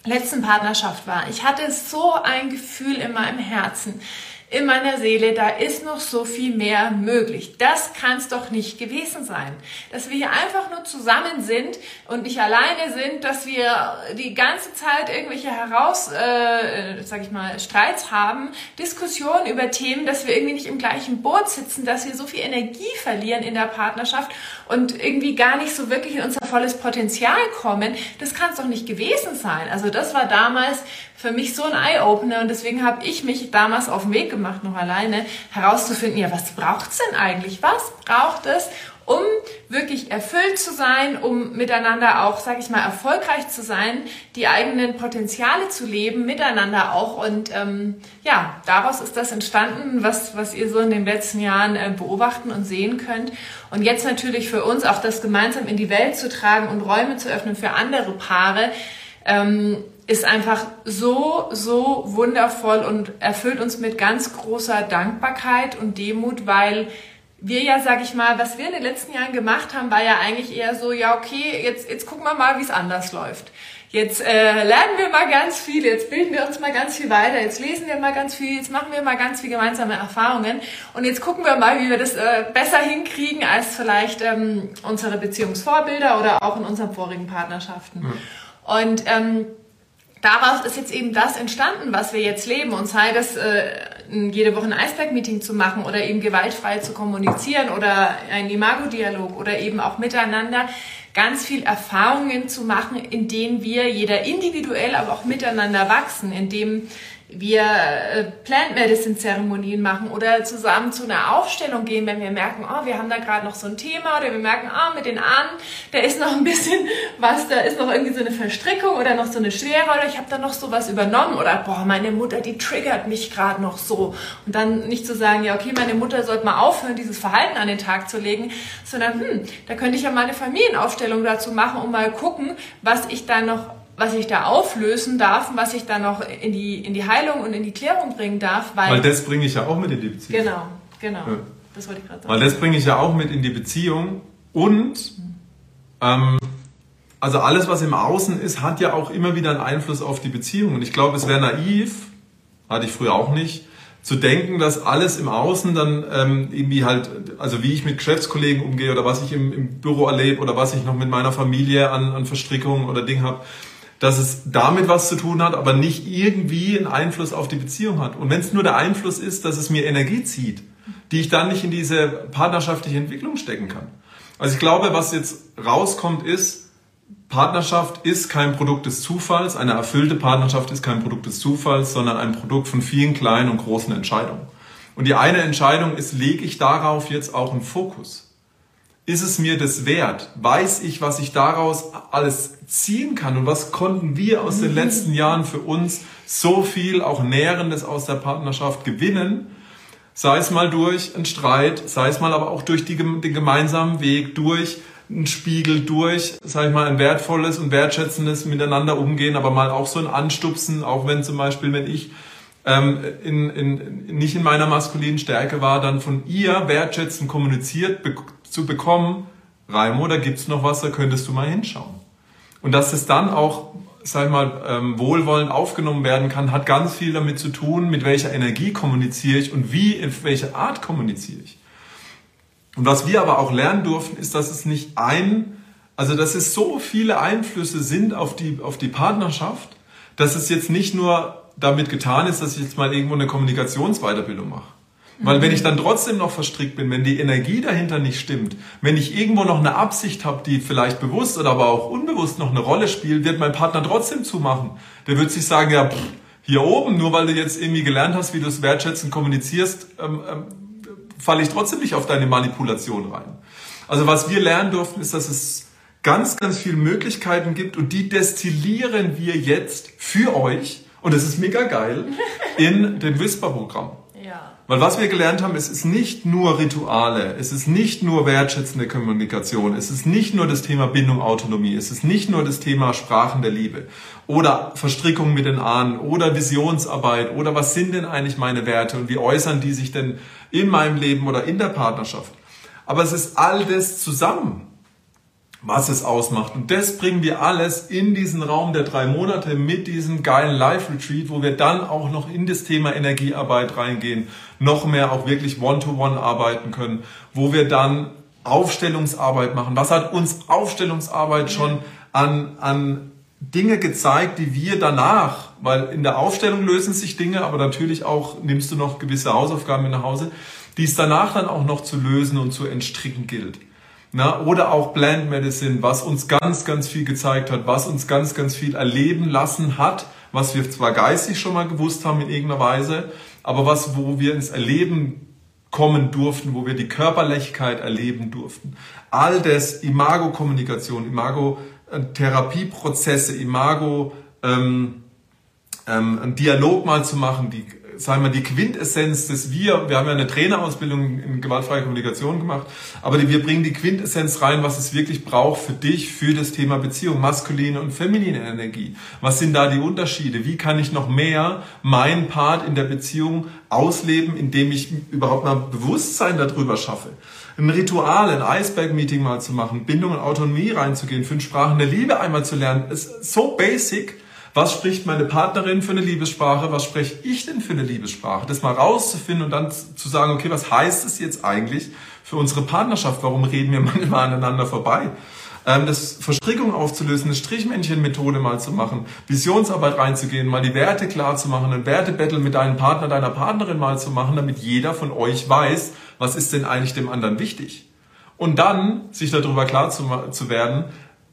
letzten Partnerschaft war. Ich hatte so ein Gefühl in meinem Herzen. In meiner Seele, da ist noch so viel mehr möglich. Das kann es doch nicht gewesen sein. Dass wir hier einfach nur zusammen sind und nicht alleine sind, dass wir die ganze Zeit irgendwelche heraus, äh, sag ich mal, Streits haben, Diskussionen über Themen, dass wir irgendwie nicht im gleichen Boot sitzen, dass wir so viel Energie verlieren in der Partnerschaft und irgendwie gar nicht so wirklich in unser volles Potenzial kommen. Das kann es doch nicht gewesen sein. Also das war damals für mich so ein Eye-Opener und deswegen habe ich mich damals auf den Weg gemacht, noch alleine, herauszufinden, ja, was braucht's denn eigentlich? Was braucht es, um wirklich erfüllt zu sein, um miteinander auch, sage ich mal, erfolgreich zu sein, die eigenen Potenziale zu leben, miteinander auch. Und ähm, ja, daraus ist das entstanden, was, was ihr so in den letzten Jahren äh, beobachten und sehen könnt. Und jetzt natürlich für uns auch das gemeinsam in die Welt zu tragen und Räume zu öffnen für andere Paare. Ähm, ist einfach so, so wundervoll und erfüllt uns mit ganz großer Dankbarkeit und Demut, weil wir ja, sag ich mal, was wir in den letzten Jahren gemacht haben, war ja eigentlich eher so, ja, okay, jetzt, jetzt gucken wir mal, wie es anders läuft. Jetzt äh, lernen wir mal ganz viel, jetzt bilden wir uns mal ganz viel weiter, jetzt lesen wir mal ganz viel, jetzt machen wir mal ganz viel gemeinsame Erfahrungen und jetzt gucken wir mal, wie wir das äh, besser hinkriegen als vielleicht ähm, unsere Beziehungsvorbilder oder auch in unseren vorigen Partnerschaften. Mhm. Und ähm, daraus ist jetzt eben das entstanden, was wir jetzt leben. Und sei das äh, jede Woche ein Eisberg-Meeting zu machen oder eben gewaltfrei zu kommunizieren oder ein Imago-Dialog oder eben auch miteinander ganz viel Erfahrungen zu machen, in denen wir jeder individuell, aber auch miteinander wachsen, in dem wir äh, Plant Medicine Zeremonien machen oder zusammen zu einer Aufstellung gehen, wenn wir merken, oh, wir haben da gerade noch so ein Thema oder wir merken, oh, mit den Ahnen, da ist noch ein bisschen was, da ist noch irgendwie so eine Verstrickung oder noch so eine Schwere oder ich habe da noch so was übernommen oder boah, meine Mutter, die triggert mich gerade noch so. Und dann nicht zu sagen, ja, okay, meine Mutter sollte mal aufhören, dieses Verhalten an den Tag zu legen, sondern hm, da könnte ich ja mal eine Familienaufstellung dazu machen und mal gucken, was ich da noch was ich da auflösen darf und was ich da noch in die, in die Heilung und in die Klärung bringen darf. Weil, weil das bringe ich ja auch mit in die Beziehung. Genau, genau. Ja. Das wollte ich gerade sagen. Weil das bringe ich ja auch mit in die Beziehung und ähm, also alles, was im Außen ist, hat ja auch immer wieder einen Einfluss auf die Beziehung. Und ich glaube, es wäre naiv, hatte ich früher auch nicht, zu denken, dass alles im Außen dann ähm, irgendwie halt, also wie ich mit Geschäftskollegen umgehe oder was ich im, im Büro erlebe oder was ich noch mit meiner Familie an, an Verstrickungen oder Dingen habe, dass es damit was zu tun hat, aber nicht irgendwie einen Einfluss auf die Beziehung hat. Und wenn es nur der Einfluss ist, dass es mir Energie zieht, die ich dann nicht in diese partnerschaftliche Entwicklung stecken kann. Also ich glaube, was jetzt rauskommt, ist, Partnerschaft ist kein Produkt des Zufalls, eine erfüllte Partnerschaft ist kein Produkt des Zufalls, sondern ein Produkt von vielen kleinen und großen Entscheidungen. Und die eine Entscheidung ist, lege ich darauf jetzt auch einen Fokus? Ist es mir das wert? Weiß ich, was ich daraus alles ziehen kann? Und was konnten wir aus den letzten Jahren für uns so viel auch Nährendes aus der Partnerschaft gewinnen? Sei es mal durch einen Streit, sei es mal aber auch durch die, den gemeinsamen Weg, durch einen Spiegel, durch, sag ich mal, ein wertvolles und wertschätzendes Miteinander umgehen, aber mal auch so ein Anstupsen, auch wenn zum Beispiel, wenn ich ähm, in, in, nicht in meiner maskulinen Stärke war, dann von ihr wertschätzend kommuniziert zu bekommen, Raimo, da gibt's noch was, da könntest du mal hinschauen. Und dass es dann auch, sag ich mal, ähm, wohlwollend aufgenommen werden kann, hat ganz viel damit zu tun, mit welcher Energie kommuniziere ich und wie, in welcher Art kommuniziere ich. Und was wir aber auch lernen durften, ist, dass es nicht ein, also dass es so viele Einflüsse sind auf die, auf die Partnerschaft, dass es jetzt nicht nur damit getan ist, dass ich jetzt mal irgendwo eine Kommunikationsweiterbildung mache weil wenn ich dann trotzdem noch verstrickt bin, wenn die Energie dahinter nicht stimmt, wenn ich irgendwo noch eine Absicht habe, die vielleicht bewusst oder aber auch unbewusst noch eine Rolle spielt, wird mein Partner trotzdem zumachen. Der wird sich sagen, ja, pff, hier oben, nur weil du jetzt irgendwie gelernt hast, wie du es wertschätzend kommunizierst, ähm, ähm, falle ich trotzdem nicht auf deine Manipulation rein. Also was wir lernen durften, ist, dass es ganz, ganz viele Möglichkeiten gibt und die destillieren wir jetzt für euch, und das ist mega geil, in dem Whisper-Programm. Weil was wir gelernt haben, es ist nicht nur Rituale, es ist nicht nur wertschätzende Kommunikation, es ist nicht nur das Thema Bindung, Autonomie, es ist nicht nur das Thema Sprachen der Liebe oder Verstrickung mit den Ahnen oder Visionsarbeit oder was sind denn eigentlich meine Werte und wie äußern die sich denn in meinem Leben oder in der Partnerschaft. Aber es ist all das zusammen. Was es ausmacht. Und das bringen wir alles in diesen Raum der drei Monate mit diesem geilen Live-Retreat, wo wir dann auch noch in das Thema Energiearbeit reingehen, noch mehr auch wirklich One-to-One -one arbeiten können, wo wir dann Aufstellungsarbeit machen. Was hat uns Aufstellungsarbeit schon an, an Dinge gezeigt, die wir danach, weil in der Aufstellung lösen sich Dinge, aber natürlich auch nimmst du noch gewisse Hausaufgaben mit nach Hause, die es danach dann auch noch zu lösen und zu entstricken gilt. Na, oder auch Plant Medicine, was uns ganz, ganz viel gezeigt hat, was uns ganz, ganz viel erleben lassen hat, was wir zwar geistig schon mal gewusst haben in irgendeiner Weise, aber was, wo wir ins Erleben kommen durften, wo wir die Körperlichkeit erleben durften. All das, Imago-Kommunikation, Imago-Therapieprozesse, Imago, ähm, ähm, einen Dialog mal zu machen, die sagen wir, die Quintessenz des Wir, wir haben ja eine Trainerausbildung in gewaltfreie Kommunikation gemacht, aber wir bringen die Quintessenz rein, was es wirklich braucht für dich, für das Thema Beziehung, maskuline und feminine Energie. Was sind da die Unterschiede? Wie kann ich noch mehr meinen Part in der Beziehung ausleben, indem ich überhaupt mal Bewusstsein darüber schaffe? Ein Ritual, ein Iceberg-Meeting mal zu machen, Bindung und Autonomie reinzugehen, fünf Sprachen der Liebe einmal zu lernen, ist so basic, was spricht meine Partnerin für eine Liebessprache? Was spreche ich denn für eine Liebessprache? Das mal rauszufinden und dann zu sagen, okay, was heißt es jetzt eigentlich für unsere Partnerschaft? Warum reden wir manchmal aneinander vorbei? Ähm, das Verstrickung aufzulösen, eine Strichmännchen-Methode mal zu machen, Visionsarbeit reinzugehen, mal die Werte klar zu machen, ein Wertebattle mit deinem Partner, deiner Partnerin mal zu machen, damit jeder von euch weiß, was ist denn eigentlich dem anderen wichtig. Und dann sich darüber klar zu, zu werden,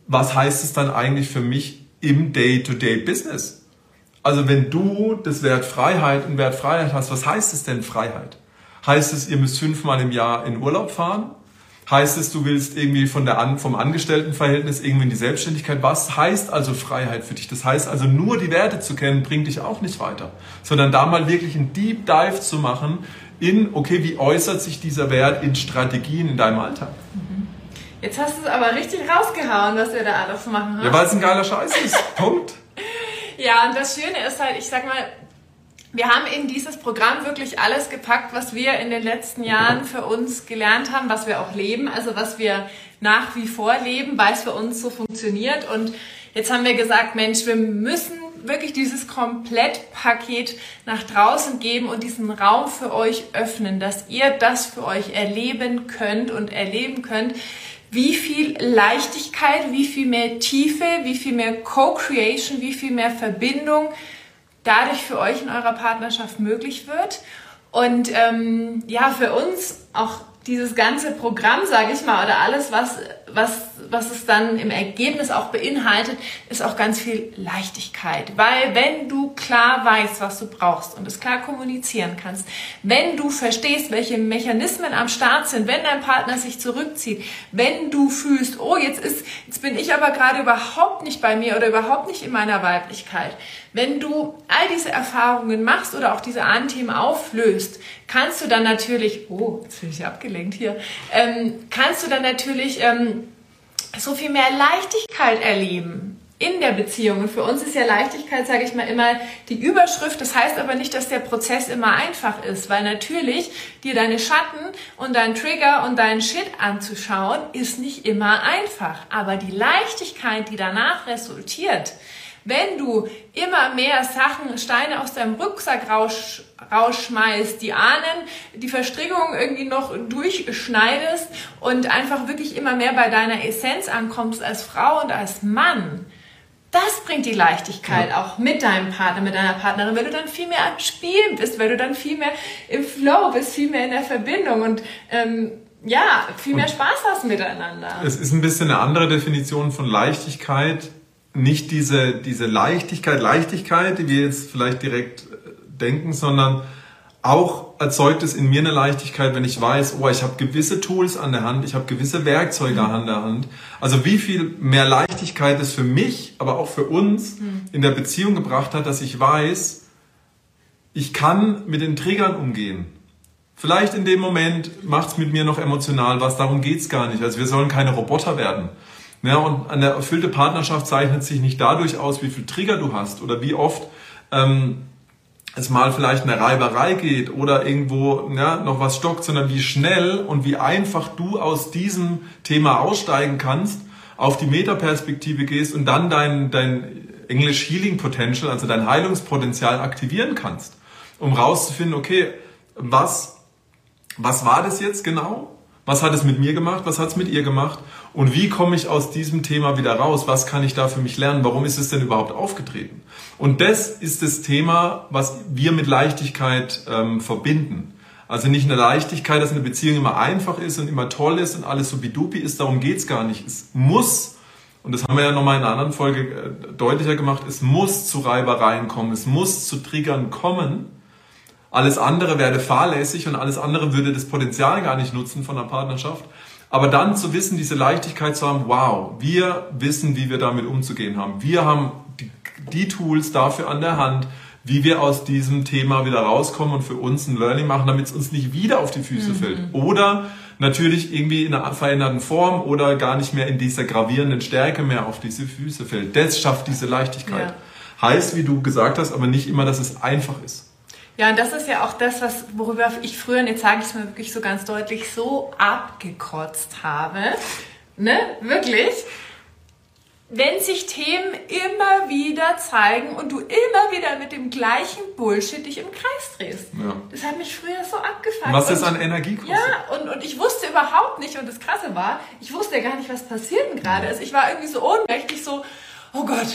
was heißt es dann eigentlich für mich im Day-to-Day-Business. Also wenn du das Wert Freiheit und Wert Freiheit hast, was heißt es denn Freiheit? Heißt es, ihr müsst fünfmal im Jahr in Urlaub fahren? Heißt es, du willst irgendwie von der, vom Angestelltenverhältnis irgendwie in die Selbstständigkeit? Was heißt also Freiheit für dich? Das heißt also nur die Werte zu kennen, bringt dich auch nicht weiter. Sondern da mal wirklich einen Deep Dive zu machen in, okay, wie äußert sich dieser Wert in Strategien in deinem Alltag? Jetzt hast du es aber richtig rausgehauen, was wir da alles machen haben. Ja, weil es ein geiler Scheiß ist. Punkt. Ja, und das Schöne ist halt, ich sag mal, wir haben in dieses Programm wirklich alles gepackt, was wir in den letzten Jahren für uns gelernt haben, was wir auch leben, also was wir nach wie vor leben, weil es für uns so funktioniert. Und jetzt haben wir gesagt, Mensch, wir müssen wirklich dieses Komplettpaket nach draußen geben und diesen Raum für euch öffnen, dass ihr das für euch erleben könnt und erleben könnt, wie viel Leichtigkeit, wie viel mehr Tiefe, wie viel mehr Co-Creation, wie viel mehr Verbindung dadurch für euch in eurer Partnerschaft möglich wird. Und ähm, ja, für uns auch dieses ganze Programm, sage ich mal, oder alles, was, was, was es dann im Ergebnis auch beinhaltet, ist auch ganz viel Leichtigkeit. Weil wenn du klar weißt, was du brauchst und es klar kommunizieren kannst, wenn du verstehst, welche Mechanismen am Start sind, wenn dein Partner sich zurückzieht, wenn du fühlst, oh, jetzt ist, jetzt bin ich aber gerade überhaupt nicht bei mir oder überhaupt nicht in meiner Weiblichkeit, wenn du all diese Erfahrungen machst oder auch diese Anthemen auflöst, kannst du dann natürlich, oh, jetzt bin ich abgelenkt hier, ähm, kannst du dann natürlich ähm, so viel mehr Leichtigkeit erleben in der Beziehung. Und für uns ist ja Leichtigkeit, sage ich mal, immer die Überschrift. Das heißt aber nicht, dass der Prozess immer einfach ist, weil natürlich dir deine Schatten und dein Trigger und deinen Shit anzuschauen, ist nicht immer einfach. Aber die Leichtigkeit, die danach resultiert, wenn du immer mehr Sachen, Steine aus deinem Rucksack raus, rausschmeißt, die Ahnen, die Verstrickung irgendwie noch durchschneidest und einfach wirklich immer mehr bei deiner Essenz ankommst als Frau und als Mann, das bringt die Leichtigkeit ja. auch mit deinem Partner, mit deiner Partnerin, weil du dann viel mehr am Spielen bist, weil du dann viel mehr im Flow bist, viel mehr in der Verbindung und ähm, ja, viel mehr und Spaß hast miteinander. Es ist ein bisschen eine andere Definition von Leichtigkeit nicht diese, diese Leichtigkeit, Leichtigkeit, die wir jetzt vielleicht direkt äh, denken, sondern auch erzeugt es in mir eine Leichtigkeit, wenn ich weiß, oh, ich habe gewisse Tools an der Hand, ich habe gewisse Werkzeuge mhm. an der Hand. Also wie viel mehr Leichtigkeit es für mich, aber auch für uns mhm. in der Beziehung gebracht hat, dass ich weiß, ich kann mit den Triggern umgehen. Vielleicht in dem Moment macht es mit mir noch emotional was, darum geht's gar nicht. Also wir sollen keine Roboter werden. Ja, und eine erfüllte Partnerschaft zeichnet sich nicht dadurch aus, wie viel Trigger du hast oder wie oft ähm, es mal vielleicht eine Reiberei geht oder irgendwo ja, noch was stockt, sondern wie schnell und wie einfach du aus diesem Thema aussteigen kannst auf die Metaperspektive gehst und dann dein, dein English Healing Potential, also dein Heilungspotenzial aktivieren kannst, um rauszufinden, okay, was, was war das jetzt genau? Was hat es mit mir gemacht? Was hat es mit ihr gemacht? Und wie komme ich aus diesem Thema wieder raus? Was kann ich da für mich lernen? Warum ist es denn überhaupt aufgetreten? Und das ist das Thema, was wir mit Leichtigkeit ähm, verbinden. Also nicht eine Leichtigkeit, dass eine Beziehung immer einfach ist und immer toll ist und alles so bidupi ist, darum geht's gar nicht. Es muss, und das haben wir ja nochmal in einer anderen Folge äh, deutlicher gemacht, es muss zu Reibereien kommen, es muss zu Triggern kommen, alles andere werde fahrlässig und alles andere würde das Potenzial gar nicht nutzen von der Partnerschaft. Aber dann zu wissen, diese Leichtigkeit zu haben, wow, wir wissen, wie wir damit umzugehen haben. Wir haben die, die Tools dafür an der Hand, wie wir aus diesem Thema wieder rauskommen und für uns ein Learning machen, damit es uns nicht wieder auf die Füße mhm. fällt. Oder natürlich irgendwie in einer veränderten Form oder gar nicht mehr in dieser gravierenden Stärke mehr auf diese Füße fällt. Das schafft diese Leichtigkeit. Ja. Heißt, wie du gesagt hast, aber nicht immer, dass es einfach ist. Ja, und das ist ja auch das, was, worüber ich früher, und jetzt sage ich es mir wirklich so ganz deutlich, so abgekotzt habe. Ne? Wirklich. Wenn sich Themen immer wieder zeigen und du immer wieder mit dem gleichen Bullshit dich im Kreis drehst. Ja. Das hat mich früher so abgefangen. Was ist an Energie kostet. Ja, und, und ich wusste überhaupt nicht, und das Krasse war, ich wusste ja gar nicht, was passiert denn gerade. Also ich war irgendwie so ohnmächtig, so, oh Gott,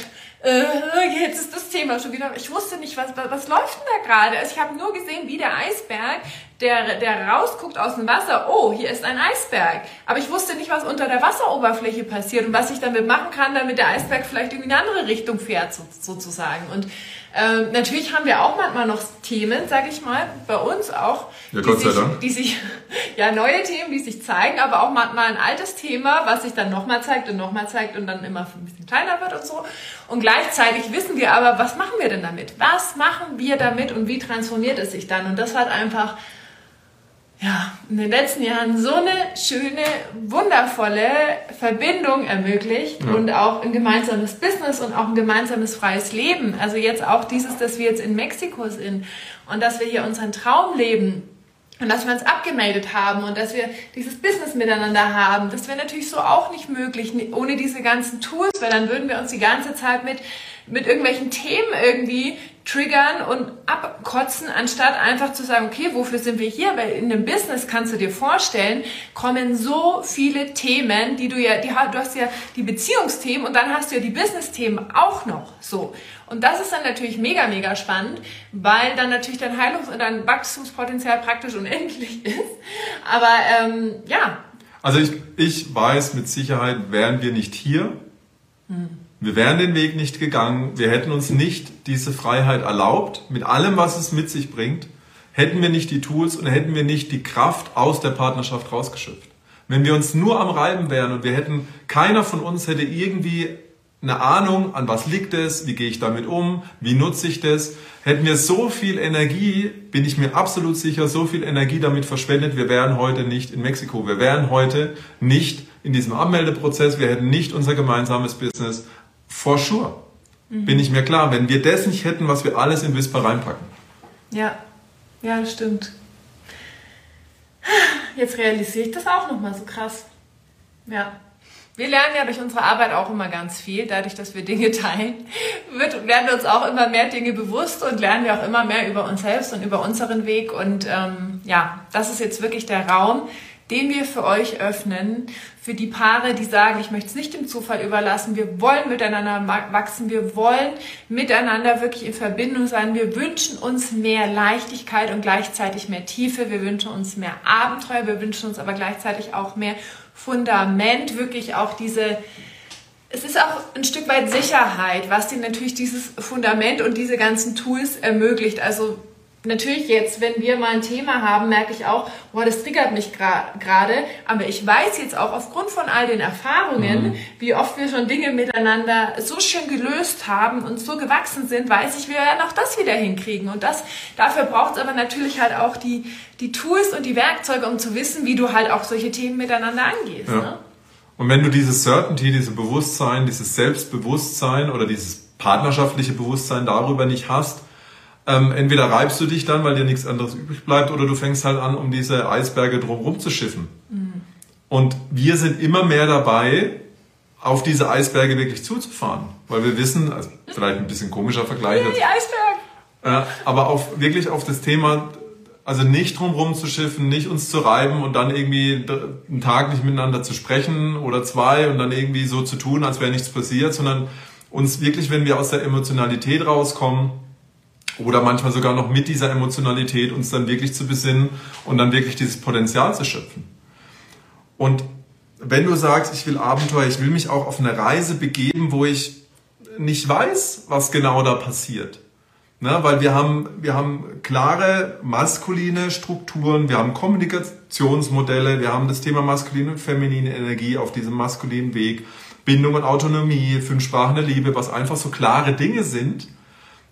äh, jetzt ist das Thema schon wieder. Ich wusste nicht, was, was, was läuft denn da gerade? Also ich habe nur gesehen, wie der Eisberg, der, der rausguckt aus dem Wasser, oh, hier ist ein Eisberg. Aber ich wusste nicht, was unter der Wasseroberfläche passiert und was ich damit machen kann, damit der Eisberg vielleicht irgendwie in eine andere Richtung fährt, so, sozusagen. Und ähm, natürlich haben wir auch manchmal noch Themen, sage ich mal, bei uns auch, ja, die, sich, die sich, ja, neue Themen, die sich zeigen, aber auch manchmal ein altes Thema, was sich dann nochmal zeigt und nochmal zeigt und dann immer ein bisschen kleiner wird und so. Und gleichzeitig wissen wir aber, was machen wir denn damit? Was machen wir damit und wie transformiert es sich dann? Und das hat einfach ja, in den letzten Jahren so eine schöne, wundervolle Verbindung ermöglicht ja. und auch ein gemeinsames Business und auch ein gemeinsames freies Leben. Also jetzt auch dieses, dass wir jetzt in Mexiko sind und dass wir hier unseren Traum leben und dass wir uns abgemeldet haben und dass wir dieses Business miteinander haben. Das wäre natürlich so auch nicht möglich ohne diese ganzen Tools, weil dann würden wir uns die ganze Zeit mit mit irgendwelchen Themen irgendwie triggern und abkotzen, anstatt einfach zu sagen, okay, wofür sind wir hier? Weil in einem Business kannst du dir vorstellen, kommen so viele Themen, die du ja, die, du hast ja die Beziehungsthemen und dann hast du ja die Business-Themen auch noch so. Und das ist dann natürlich mega, mega spannend, weil dann natürlich dein Heilungs- und dein Wachstumspotenzial praktisch unendlich ist. Aber ähm, ja. Also ich, ich weiß mit Sicherheit, wären wir nicht hier, hm wir wären den Weg nicht gegangen, wir hätten uns nicht diese Freiheit erlaubt, mit allem, was es mit sich bringt, hätten wir nicht die Tools und hätten wir nicht die Kraft aus der Partnerschaft rausgeschöpft. Wenn wir uns nur am Reiben wären und wir hätten, keiner von uns hätte irgendwie eine Ahnung, an was liegt es, wie gehe ich damit um, wie nutze ich das, hätten wir so viel Energie, bin ich mir absolut sicher, so viel Energie damit verschwendet, wir wären heute nicht in Mexiko, wir wären heute nicht in diesem Abmeldeprozess, wir hätten nicht unser gemeinsames Business, For sure. Mhm. Bin ich mir klar. Wenn wir das nicht hätten, was wir alles in Whisper reinpacken. Ja, ja, das stimmt. Jetzt realisiere ich das auch nochmal so krass. Ja. Wir lernen ja durch unsere Arbeit auch immer ganz viel. Dadurch, dass wir Dinge teilen, wird, werden wir uns auch immer mehr Dinge bewusst und lernen wir auch immer mehr über uns selbst und über unseren Weg. Und ähm, ja, das ist jetzt wirklich der Raum, den wir für euch öffnen, für die Paare, die sagen, ich möchte es nicht dem Zufall überlassen, wir wollen miteinander wachsen, wir wollen miteinander wirklich in Verbindung sein, wir wünschen uns mehr Leichtigkeit und gleichzeitig mehr Tiefe, wir wünschen uns mehr Abenteuer, wir wünschen uns aber gleichzeitig auch mehr Fundament, wirklich auch diese, es ist auch ein Stück weit Sicherheit, was dir natürlich dieses Fundament und diese ganzen Tools ermöglicht. Also natürlich jetzt, wenn wir mal ein Thema haben, merke ich auch, boah, das triggert mich gerade. Aber ich weiß jetzt auch aufgrund von all den Erfahrungen, mhm. wie oft wir schon Dinge miteinander so schön gelöst haben und so gewachsen sind, weiß ich, wir werden auch das wieder hinkriegen. Und das, dafür braucht es aber natürlich halt auch die, die Tools und die Werkzeuge, um zu wissen, wie du halt auch solche Themen miteinander angehst. Ja. Ne? Und wenn du dieses Certainty, dieses Bewusstsein, dieses Selbstbewusstsein oder dieses partnerschaftliche Bewusstsein darüber nicht hast, ähm, entweder reibst du dich dann, weil dir nichts anderes übrig bleibt, oder du fängst halt an, um diese Eisberge drumherum zu schiffen. Mhm. Und wir sind immer mehr dabei, auf diese Eisberge wirklich zuzufahren. Weil wir wissen, also vielleicht ein bisschen komischer Vergleich. Die Eisberge! Äh, aber auf, wirklich auf das Thema, also nicht drumherum zu schiffen, nicht uns zu reiben und dann irgendwie einen Tag nicht miteinander zu sprechen oder zwei und dann irgendwie so zu tun, als wäre nichts passiert, sondern uns wirklich, wenn wir aus der Emotionalität rauskommen, oder manchmal sogar noch mit dieser Emotionalität uns dann wirklich zu besinnen und dann wirklich dieses Potenzial zu schöpfen. Und wenn du sagst, ich will Abenteuer, ich will mich auch auf eine Reise begeben, wo ich nicht weiß, was genau da passiert. Ne, weil wir haben, wir haben klare maskuline Strukturen, wir haben Kommunikationsmodelle, wir haben das Thema maskuline und feminine Energie auf diesem maskulinen Weg, Bindung und Autonomie, fünf Sprachen der Liebe, was einfach so klare Dinge sind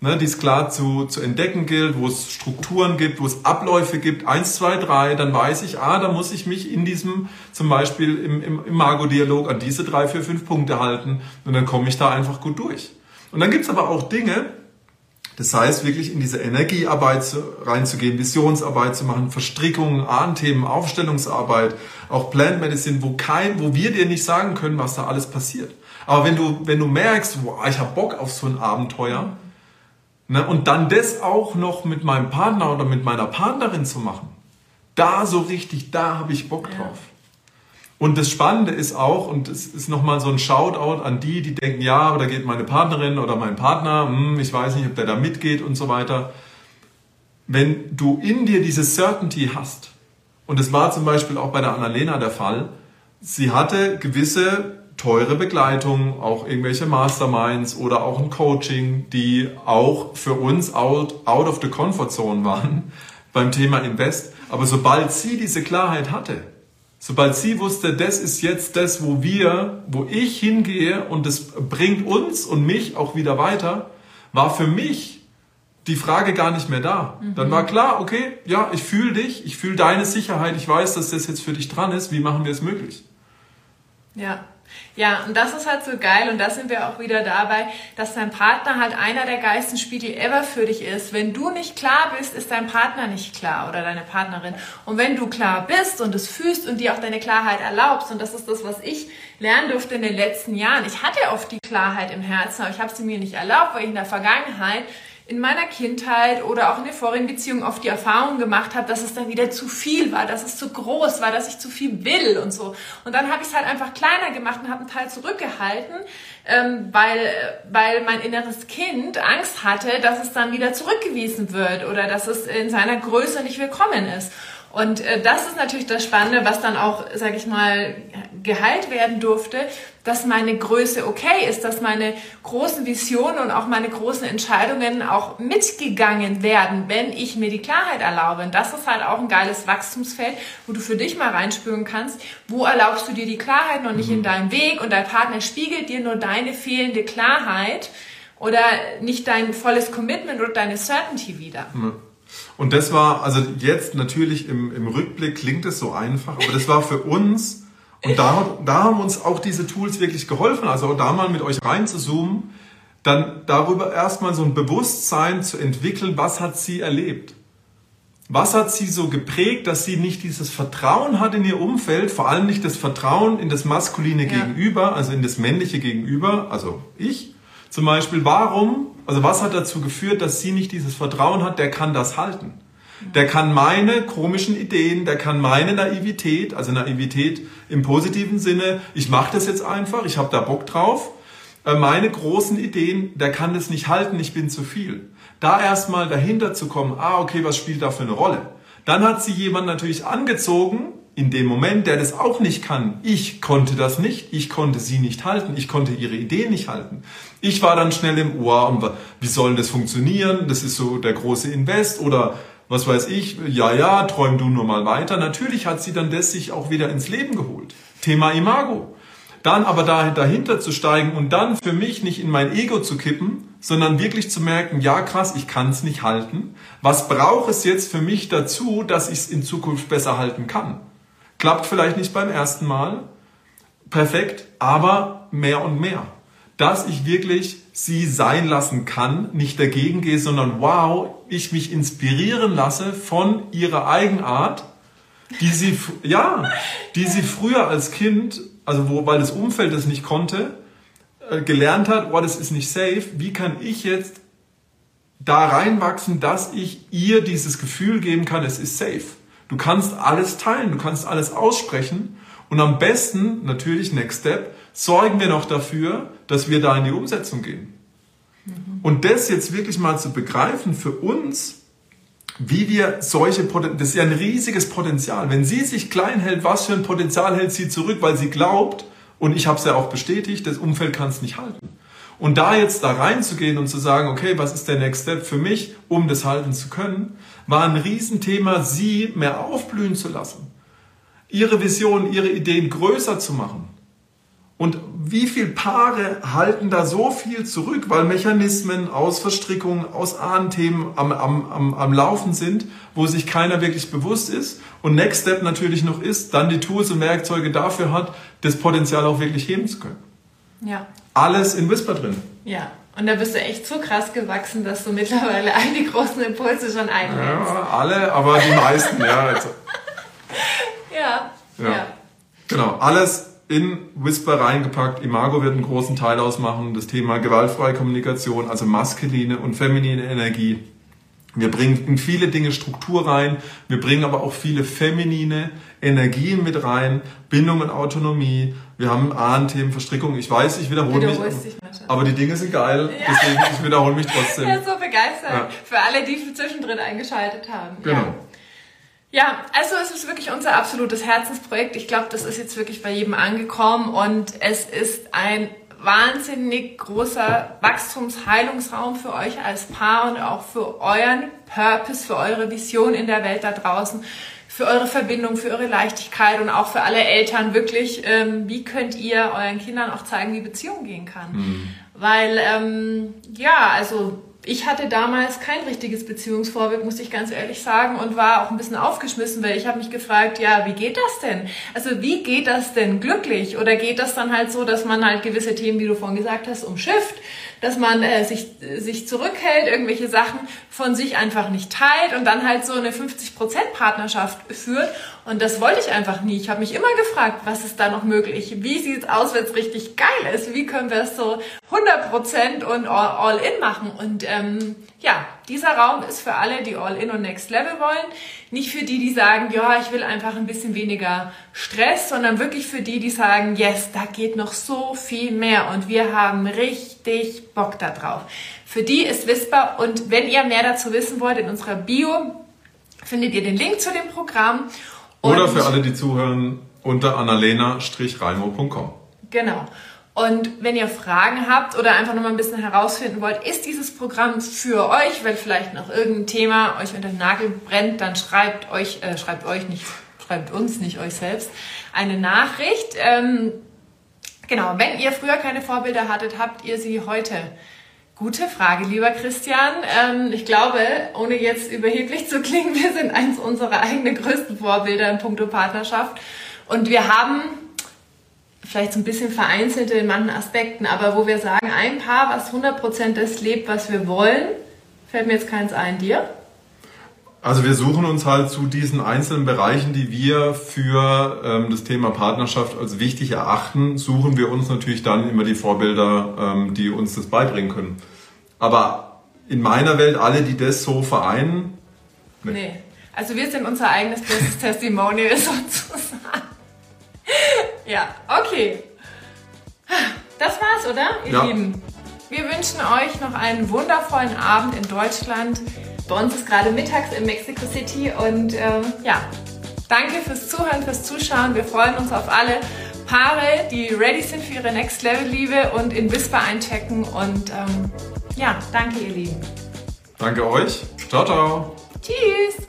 ne, die es klar zu, zu entdecken gilt, wo es Strukturen gibt, wo es Abläufe gibt, eins, zwei, drei, dann weiß ich, ah, da muss ich mich in diesem, zum Beispiel im, im, im Mago-Dialog an diese drei, vier, fünf Punkte halten und dann komme ich da einfach gut durch. Und dann gibt's aber auch Dinge, das heißt, wirklich in diese Energiearbeit zu, reinzugehen, Visionsarbeit zu machen, Verstrickungen, Ahnthemen, Aufstellungsarbeit, auch Plant Medicine, wo kein, wo wir dir nicht sagen können, was da alles passiert. Aber wenn du, wenn du merkst, wow, ich habe Bock auf so ein Abenteuer, Ne? Und dann das auch noch mit meinem Partner oder mit meiner Partnerin zu machen. Da so richtig, da habe ich Bock drauf. Und das Spannende ist auch, und es ist nochmal so ein Shoutout an die, die denken, ja, da geht meine Partnerin oder mein Partner, hm, ich weiß nicht, ob der da mitgeht und so weiter. Wenn du in dir diese Certainty hast, und es war zum Beispiel auch bei der Annalena der Fall, sie hatte gewisse teure Begleitung, auch irgendwelche Masterminds oder auch ein Coaching, die auch für uns out, out of the comfort zone waren beim Thema Invest. Aber sobald sie diese Klarheit hatte, sobald sie wusste, das ist jetzt das, wo wir, wo ich hingehe und das bringt uns und mich auch wieder weiter, war für mich die Frage gar nicht mehr da. Mhm. Dann war klar, okay, ja, ich fühle dich, ich fühle deine Sicherheit, ich weiß, dass das jetzt für dich dran ist, wie machen wir es möglich? Ja, ja, und das ist halt so geil und da sind wir auch wieder dabei, dass dein Partner halt einer der geilsten Spiegel ever für dich ist. Wenn du nicht klar bist, ist dein Partner nicht klar oder deine Partnerin. Und wenn du klar bist und es fühlst und dir auch deine Klarheit erlaubst, und das ist das, was ich lernen durfte in den letzten Jahren. Ich hatte oft die Klarheit im Herzen, aber ich habe sie mir nicht erlaubt, weil ich in der Vergangenheit in meiner Kindheit oder auch in der vorigen Beziehung oft die Erfahrung gemacht habe, dass es dann wieder zu viel war, dass es zu groß war, dass ich zu viel will und so. Und dann habe ich es halt einfach kleiner gemacht und habe einen Teil zurückgehalten, ähm, weil, weil mein inneres Kind Angst hatte, dass es dann wieder zurückgewiesen wird oder dass es in seiner Größe nicht willkommen ist. Und äh, das ist natürlich das Spannende, was dann auch, sage ich mal, geheilt werden durfte, dass meine Größe okay ist, dass meine großen Visionen und auch meine großen Entscheidungen auch mitgegangen werden, wenn ich mir die Klarheit erlaube. Und das ist halt auch ein geiles Wachstumsfeld, wo du für dich mal reinspüren kannst, wo erlaubst du dir die Klarheit noch nicht mhm. in deinem Weg und dein Partner spiegelt dir nur deine fehlende Klarheit oder nicht dein volles Commitment oder deine Certainty wieder. Mhm. Und das war, also jetzt natürlich im, im Rückblick klingt es so einfach, aber das war für uns, und da, da haben uns auch diese Tools wirklich geholfen, also da mal mit euch rein zu zoomen, dann darüber erstmal so ein Bewusstsein zu entwickeln, was hat sie erlebt? Was hat sie so geprägt, dass sie nicht dieses Vertrauen hat in ihr Umfeld, vor allem nicht das Vertrauen in das maskuline ja. Gegenüber, also in das männliche Gegenüber, also ich zum Beispiel. Warum also was hat dazu geführt, dass sie nicht dieses Vertrauen hat, der kann das halten. Der kann meine komischen Ideen, der kann meine Naivität, also Naivität im positiven Sinne, ich mache das jetzt einfach, ich habe da Bock drauf, äh, meine großen Ideen, der kann das nicht halten, ich bin zu viel. Da erstmal dahinter zu kommen, ah, okay, was spielt da für eine Rolle? Dann hat sie jemand natürlich angezogen, in dem Moment, der das auch nicht kann. Ich konnte das nicht, ich konnte sie nicht halten, ich konnte ihre Idee nicht halten. Ich war dann schnell im Ohr, und wie soll das funktionieren? Das ist so der große Invest oder was weiß ich, ja, ja, träum du nur mal weiter. Natürlich hat sie dann das sich auch wieder ins Leben geholt. Thema Imago. Dann aber dahinter zu steigen und dann für mich nicht in mein Ego zu kippen, sondern wirklich zu merken, ja krass, ich kann es nicht halten. Was braucht es jetzt für mich dazu, dass ich es in Zukunft besser halten kann? Klappt vielleicht nicht beim ersten Mal, perfekt, aber mehr und mehr. Dass ich wirklich sie sein lassen kann, nicht dagegen gehe, sondern wow, ich mich inspirieren lasse von ihrer Eigenart, die sie, ja, die sie früher als Kind also wo, weil das Umfeld es nicht konnte, äh, gelernt hat, oh, das ist nicht safe, wie kann ich jetzt da reinwachsen, dass ich ihr dieses Gefühl geben kann, es ist safe. Du kannst alles teilen, du kannst alles aussprechen und am besten, natürlich, Next Step, sorgen wir noch dafür, dass wir da in die Umsetzung gehen. Mhm. Und das jetzt wirklich mal zu begreifen für uns, wie wir solche Potenziale, das ist ja ein riesiges Potenzial. Wenn sie sich klein hält, was für ein Potenzial hält sie zurück, weil sie glaubt, und ich habe es ja auch bestätigt, das Umfeld kann es nicht halten. Und da jetzt da reinzugehen und zu sagen, okay, was ist der Next Step für mich, um das halten zu können, war ein Riesenthema, sie mehr aufblühen zu lassen. Ihre Vision, ihre Ideen größer zu machen. Und wie viele Paare halten da so viel zurück, weil Mechanismen aus Verstrickungen, aus Ahnenthemen am, am, am, am Laufen sind, wo sich keiner wirklich bewusst ist. Und Next Step natürlich noch ist, dann die Tools und Werkzeuge dafür hat, das Potenzial auch wirklich heben zu können. Ja. Alles in Whisper drin. Ja. Und da bist du echt so krass gewachsen, dass du mittlerweile all die großen Impulse schon einhältst. Ja, alle, aber die meisten, ja. Also. ja. ja. ja. Genau, alles in Whisper reingepackt. Imago wird einen großen Teil ausmachen. Das Thema gewaltfreie Kommunikation, also maskuline und feminine Energie. Wir bringen in viele Dinge Struktur rein. Wir bringen aber auch viele feminine Energien mit rein. Bindung und Autonomie. Wir haben Ahnenthemen, Verstrickung. Ich weiß, ich wiederhole mich. Aber die Dinge sind geil. Ja. Deswegen, ich wiederhole mich trotzdem. Ja, so begeistert. Ja. Für alle, die zwischendrin eingeschaltet haben. Genau. Ja. Ja, also es ist wirklich unser absolutes Herzensprojekt. Ich glaube, das ist jetzt wirklich bei jedem angekommen und es ist ein wahnsinnig großer Wachstumsheilungsraum für euch als Paar und auch für euren Purpose, für eure Vision in der Welt da draußen, für eure Verbindung, für eure Leichtigkeit und auch für alle Eltern wirklich, ähm, wie könnt ihr euren Kindern auch zeigen, wie Beziehung gehen kann. Mhm. Weil, ähm, ja, also ich hatte damals kein richtiges Beziehungsvorbild, muss ich ganz ehrlich sagen, und war auch ein bisschen aufgeschmissen, weil ich habe mich gefragt, ja, wie geht das denn? Also wie geht das denn glücklich? Oder geht das dann halt so, dass man halt gewisse Themen, wie du vorhin gesagt hast, umschifft? dass man äh, sich, sich zurückhält, irgendwelche Sachen von sich einfach nicht teilt und dann halt so eine 50%-Partnerschaft führt. Und das wollte ich einfach nie. Ich habe mich immer gefragt, was ist da noch möglich? Wie sieht es aus, wenn es richtig geil ist? Wie können wir es so 100% und all-in machen? Und ähm, ja, dieser Raum ist für alle, die All-In und Next Level wollen. Nicht für die, die sagen, ja, ich will einfach ein bisschen weniger Stress, sondern wirklich für die, die sagen, yes, da geht noch so viel mehr und wir haben richtig Bock da drauf. Für die ist Whisper und wenn ihr mehr dazu wissen wollt, in unserer Bio findet ihr den Link zu dem Programm. Oder für alle, die zuhören, unter annalena-reimo.com. Genau. Und wenn ihr Fragen habt oder einfach nochmal ein bisschen herausfinden wollt, ist dieses Programm für euch, weil vielleicht noch irgendein Thema euch unter den Nagel brennt, dann schreibt euch, äh, schreibt euch nicht, schreibt uns, nicht euch selbst, eine Nachricht. Ähm, genau, wenn ihr früher keine Vorbilder hattet, habt ihr sie heute. Gute Frage, lieber Christian. Ähm, ich glaube, ohne jetzt überheblich zu klingen, wir sind eins unserer eigenen größten Vorbilder in puncto Partnerschaft. Und wir haben vielleicht so ein bisschen vereinzelte in manchen Aspekten, aber wo wir sagen, ein Paar, was 100% das lebt, was wir wollen, fällt mir jetzt keins ein. Dir? Also wir suchen uns halt zu diesen einzelnen Bereichen, die wir für ähm, das Thema Partnerschaft als wichtig erachten, suchen wir uns natürlich dann immer die Vorbilder, ähm, die uns das beibringen können. Aber in meiner Welt, alle, die das so vereinen, nee. nee. Also wir sind unser eigenes bestes Testimonial sozusagen. Ja, okay. Das war's, oder, ihr ja. Lieben? Wir wünschen euch noch einen wundervollen Abend in Deutschland. Bei uns ist gerade mittags in Mexico City und ähm, ja, danke fürs Zuhören, fürs Zuschauen. Wir freuen uns auf alle Paare, die ready sind für ihre Next Level Liebe und in Whisper einchecken. Und ähm, ja, danke, ihr Lieben. Danke euch. Ciao, ciao. Tschüss.